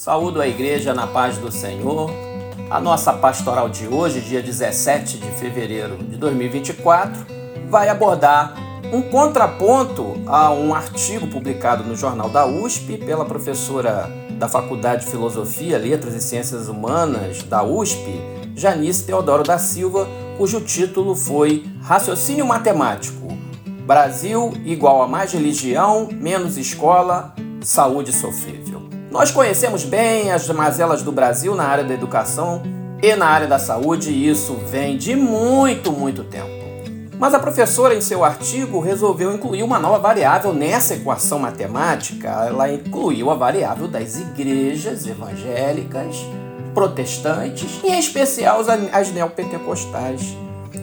Saúdo a igreja na paz do Senhor. A nossa pastoral de hoje, dia 17 de fevereiro de 2024, vai abordar um contraponto a um artigo publicado no Jornal da USP pela professora da Faculdade de Filosofia, Letras e Ciências Humanas da USP, Janice Teodoro da Silva, cujo título foi Raciocínio Matemático. Brasil igual a mais religião, menos escola, saúde sofrível. Nós conhecemos bem as mazelas do Brasil na área da educação e na área da saúde, e isso vem de muito, muito tempo. Mas a professora, em seu artigo, resolveu incluir uma nova variável nessa equação matemática. Ela incluiu a variável das igrejas evangélicas, protestantes, e em especial as neopentecostais,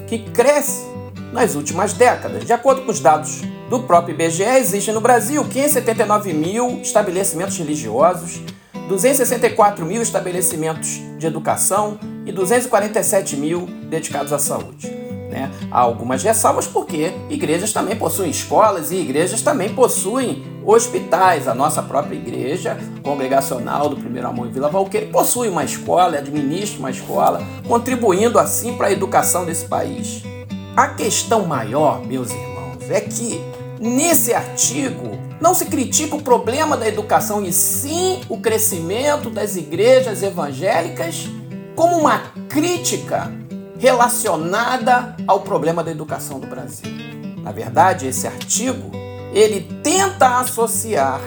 que cresce nas últimas décadas. De acordo com os dados do próprio IBGE, existem no Brasil 579 mil estabelecimentos religiosos, 264 mil estabelecimentos de educação e 247 mil dedicados à saúde. Né? Há algumas ressalvas porque igrejas também possuem escolas e igrejas também possuem hospitais. A nossa própria igreja congregacional do Primeiro Amor em Vila Valqueire possui uma escola, administra uma escola, contribuindo assim para a educação desse país. A questão maior, meus irmãos, é que nesse artigo não se critica o problema da educação e sim o crescimento das igrejas evangélicas como uma crítica relacionada ao problema da educação do Brasil. Na verdade, esse artigo ele tenta associar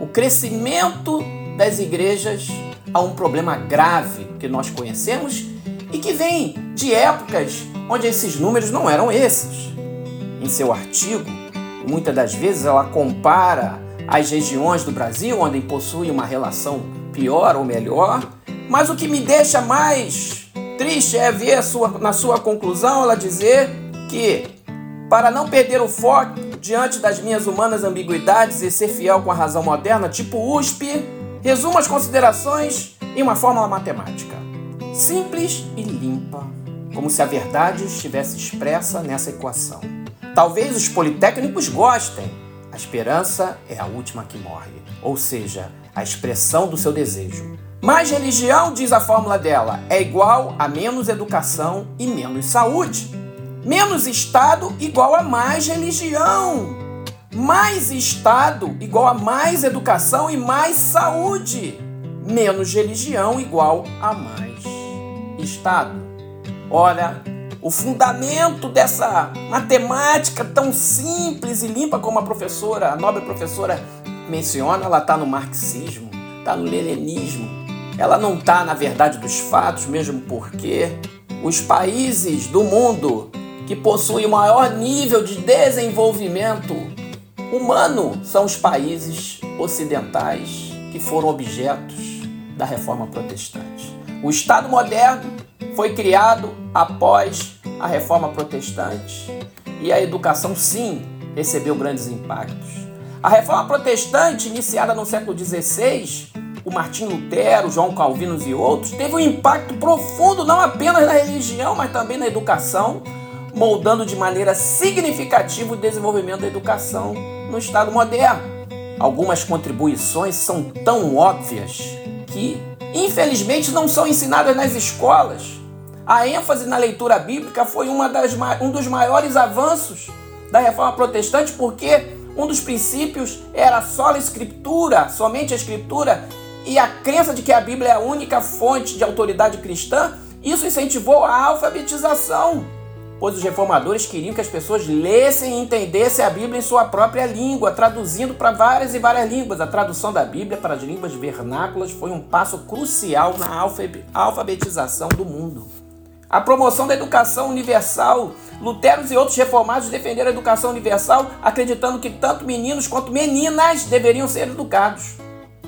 o crescimento das igrejas a um problema grave que nós conhecemos e que vem de épocas onde esses números não eram esses. Em seu artigo, muitas das vezes ela compara as regiões do Brasil onde possuem uma relação pior ou melhor, mas o que me deixa mais Triste é ver sua, na sua conclusão ela dizer que, para não perder o foco diante das minhas humanas ambiguidades e ser fiel com a razão moderna, tipo USP, resumo as considerações em uma fórmula matemática. Simples e limpa, como se a verdade estivesse expressa nessa equação. Talvez os politécnicos gostem. A esperança é a última que morre, ou seja, a expressão do seu desejo. Mais religião, diz a fórmula dela, é igual a menos educação e menos saúde. Menos Estado igual a mais religião. Mais Estado igual a mais educação e mais saúde. Menos religião igual a mais Estado. Ora, o fundamento dessa matemática tão simples e limpa como a professora, a nobre professora menciona, ela está no marxismo, está no leninismo, ela não está na verdade dos fatos, mesmo porque os países do mundo que possuem o maior nível de desenvolvimento humano são os países ocidentais que foram objetos da reforma protestante. O Estado moderno foi criado após a reforma protestante e a educação, sim, recebeu grandes impactos. A reforma protestante, iniciada no século XVI, o Martim Lutero, João Calvino e outros, teve um impacto profundo não apenas na religião, mas também na educação, moldando de maneira significativa o desenvolvimento da educação no Estado moderno. Algumas contribuições são tão óbvias que, infelizmente, não são ensinadas nas escolas. A ênfase na leitura bíblica foi uma das, um dos maiores avanços da reforma protestante, porque um dos princípios era só a escritura, somente a escritura, e a crença de que a Bíblia é a única fonte de autoridade cristã, isso incentivou a alfabetização, pois os reformadores queriam que as pessoas lessem e entendessem a Bíblia em sua própria língua, traduzindo para várias e várias línguas. A tradução da Bíblia para as línguas vernáculas foi um passo crucial na alfabetização do mundo. A promoção da educação universal. Lutero e outros reformados defenderam a educação universal, acreditando que tanto meninos quanto meninas deveriam ser educados.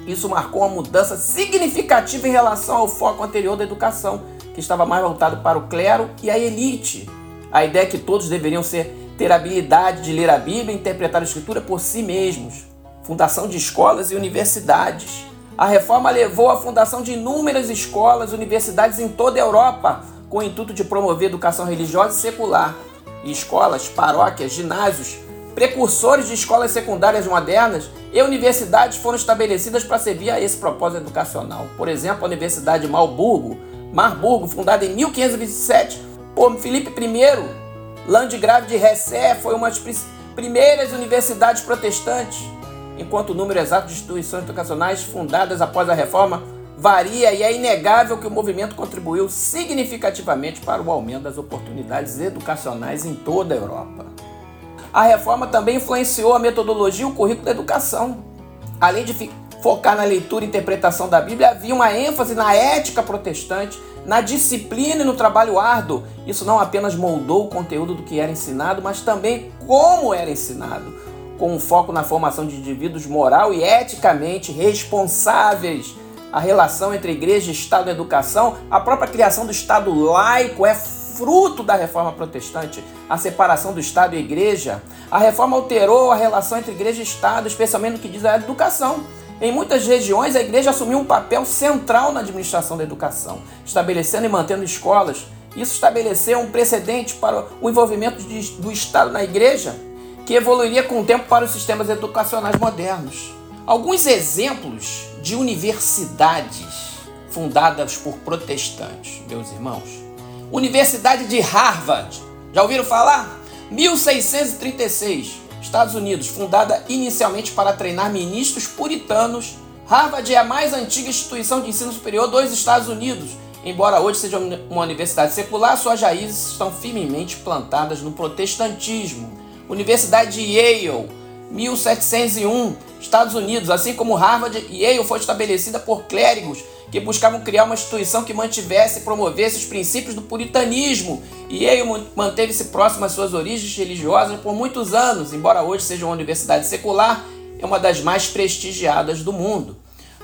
Isso marcou uma mudança significativa em relação ao foco anterior da educação, que estava mais voltado para o clero e a elite. A ideia é que todos deveriam ser, ter habilidade de ler a Bíblia e interpretar a Escritura por si mesmos. Fundação de escolas e universidades. A reforma levou à fundação de inúmeras escolas e universidades em toda a Europa, com o intuito de promover educação religiosa e secular. E escolas, paróquias, ginásios precursores de escolas secundárias modernas e universidades foram estabelecidas para servir a esse propósito educacional. Por exemplo, a Universidade de Marburgo, Marburgo, fundada em 1527 por Filipe I, Landgrave de Hesse, foi uma das primeiras universidades protestantes, enquanto o número exato de instituições educacionais fundadas após a reforma varia e é inegável que o movimento contribuiu significativamente para o aumento das oportunidades educacionais em toda a Europa. A reforma também influenciou a metodologia e o currículo da educação. Além de focar na leitura e interpretação da Bíblia, havia uma ênfase na ética protestante, na disciplina e no trabalho árduo. Isso não apenas moldou o conteúdo do que era ensinado, mas também como era ensinado, com um foco na formação de indivíduos moral e eticamente responsáveis a relação entre igreja e Estado na educação, a própria criação do Estado laico é fruto da reforma protestante, a separação do Estado e igreja. A reforma alterou a relação entre igreja e Estado, especialmente no que diz a educação. Em muitas regiões, a igreja assumiu um papel central na administração da educação, estabelecendo e mantendo escolas. Isso estabeleceu um precedente para o envolvimento de, do Estado na igreja, que evoluiria com o tempo para os sistemas educacionais modernos. Alguns exemplos de universidades fundadas por protestantes, meus irmãos. Universidade de Harvard, já ouviram falar? 1636, Estados Unidos, fundada inicialmente para treinar ministros puritanos. Harvard é a mais antiga instituição de ensino superior dos Estados Unidos. Embora hoje seja uma universidade secular, suas raízes estão firmemente plantadas no protestantismo. Universidade de Yale, 1701, Estados Unidos, assim como Harvard e Yale foi estabelecida por clérigos que buscavam criar uma instituição que mantivesse e promovesse os princípios do puritanismo. E Yale manteve-se próximo às suas origens religiosas por muitos anos, embora hoje seja uma universidade secular, é uma das mais prestigiadas do mundo.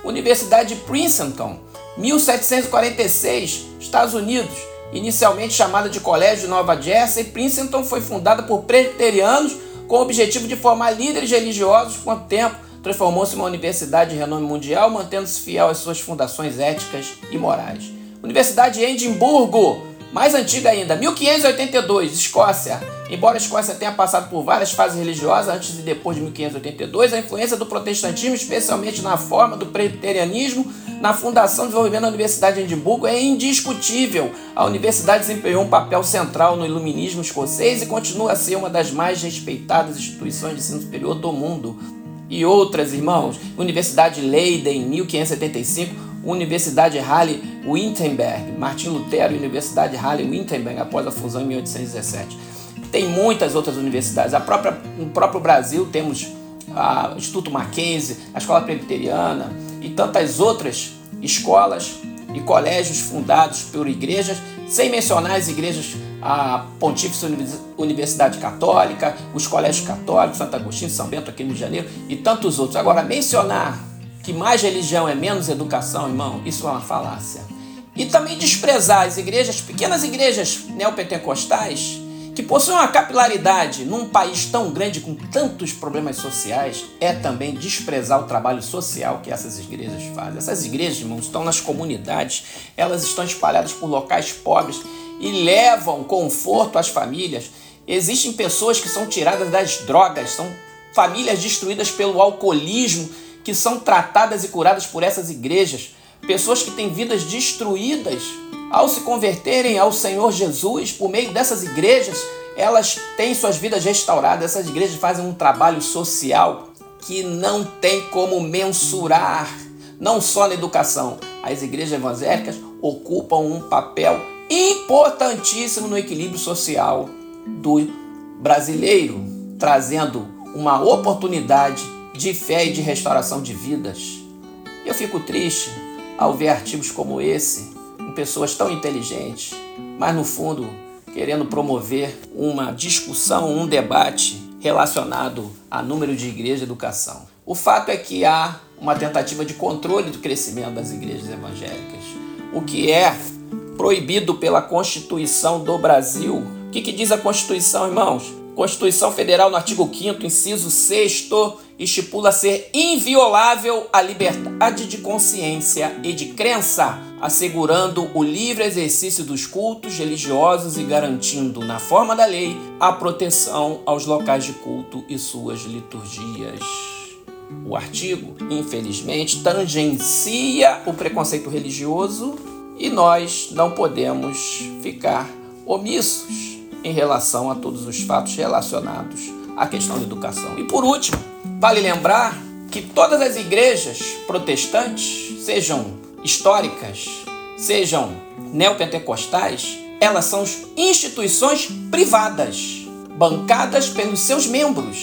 Universidade de Princeton, 1746, Estados Unidos, inicialmente chamada de Colégio Nova Jersey, Princeton foi fundada por presbiterianos com o objetivo de formar líderes religiosos com o tempo, transformou-se em uma universidade de renome mundial, mantendo-se fiel às suas fundações éticas e morais. Universidade de Edimburgo, mais antiga ainda, 1582, Escócia. Embora a Escócia tenha passado por várias fases religiosas antes e depois de 1582, a influência do protestantismo, especialmente na forma do presbiterianismo, na fundação e desenvolvimento da Universidade de Edimburgo é indiscutível. A universidade desempenhou um papel central no iluminismo escocês e continua a ser uma das mais respeitadas instituições de ensino superior do mundo. E outras, irmãos, Universidade Leiden, 1575, Universidade Halle Wittenberg, Martin Lutero Universidade Halle Wittenberg após a fusão em 1817. Tem muitas outras universidades. A própria, no próprio Brasil temos o Instituto Mackenzie, a Escola Presbiteriana, tantas outras escolas e colégios fundados por igrejas, sem mencionar as igrejas, a Pontífice Universidade Católica, os colégios católicos, Santo Agostinho, São Bento aqui no Rio de Janeiro e tantos outros. Agora, mencionar que mais religião é menos educação, irmão, isso é uma falácia. E também desprezar as igrejas, pequenas igrejas neopentecostais, que possuem uma capilaridade num país tão grande com tantos problemas sociais, é também desprezar o trabalho social que essas igrejas fazem. Essas igrejas, irmãos, estão nas comunidades, elas estão espalhadas por locais pobres e levam conforto às famílias. Existem pessoas que são tiradas das drogas, são famílias destruídas pelo alcoolismo que são tratadas e curadas por essas igrejas. Pessoas que têm vidas destruídas ao se converterem ao Senhor Jesus por meio dessas igrejas, elas têm suas vidas restauradas. Essas igrejas fazem um trabalho social que não tem como mensurar, não só na educação. As igrejas evangélicas ocupam um papel importantíssimo no equilíbrio social do brasileiro, trazendo uma oportunidade de fé e de restauração de vidas. Eu fico triste ao ver artigos como esse com pessoas tão inteligentes, mas no fundo querendo promover uma discussão, um debate relacionado a número de igrejas e educação. O fato é que há uma tentativa de controle do crescimento das igrejas evangélicas, o que é proibido pela Constituição do Brasil. O que, que diz a Constituição, irmãos? Constituição Federal, no artigo 5, inciso 6, estipula ser inviolável a liberdade de consciência e de crença, assegurando o livre exercício dos cultos religiosos e garantindo, na forma da lei, a proteção aos locais de culto e suas liturgias. O artigo, infelizmente, tangencia o preconceito religioso e nós não podemos ficar omissos em relação a todos os fatos relacionados à questão da educação. E por último, vale lembrar que todas as igrejas protestantes, sejam históricas, sejam neopentecostais, elas são instituições privadas, bancadas pelos seus membros,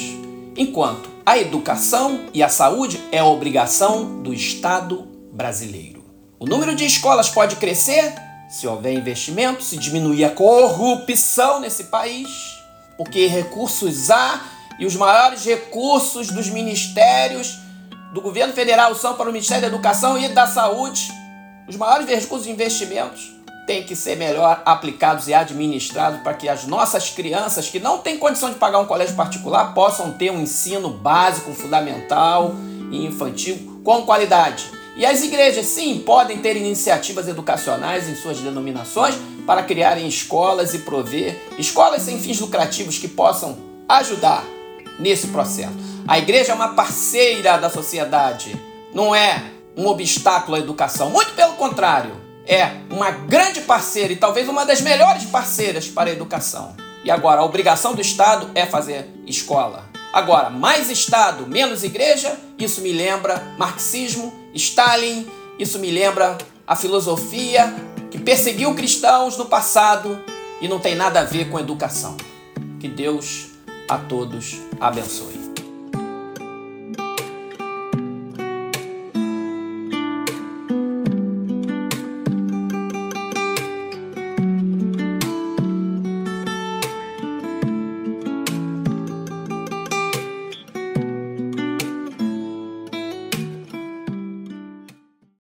enquanto a educação e a saúde é a obrigação do Estado brasileiro. O número de escolas pode crescer se houver investimento, se diminuir a corrupção nesse país, porque recursos há e os maiores recursos dos ministérios do governo federal são para o Ministério da Educação e da Saúde. Os maiores recursos de investimentos têm que ser melhor aplicados e administrados para que as nossas crianças que não têm condição de pagar um colégio particular possam ter um ensino básico, fundamental e infantil com qualidade. E as igrejas, sim, podem ter iniciativas educacionais em suas denominações para criarem escolas e prover escolas sem fins lucrativos que possam ajudar nesse processo. A igreja é uma parceira da sociedade, não é um obstáculo à educação. Muito pelo contrário, é uma grande parceira e talvez uma das melhores parceiras para a educação. E agora, a obrigação do Estado é fazer escola. Agora, mais Estado, menos igreja, isso me lembra marxismo, Stalin, isso me lembra a filosofia que perseguiu cristãos no passado e não tem nada a ver com educação. Que Deus a todos abençoe.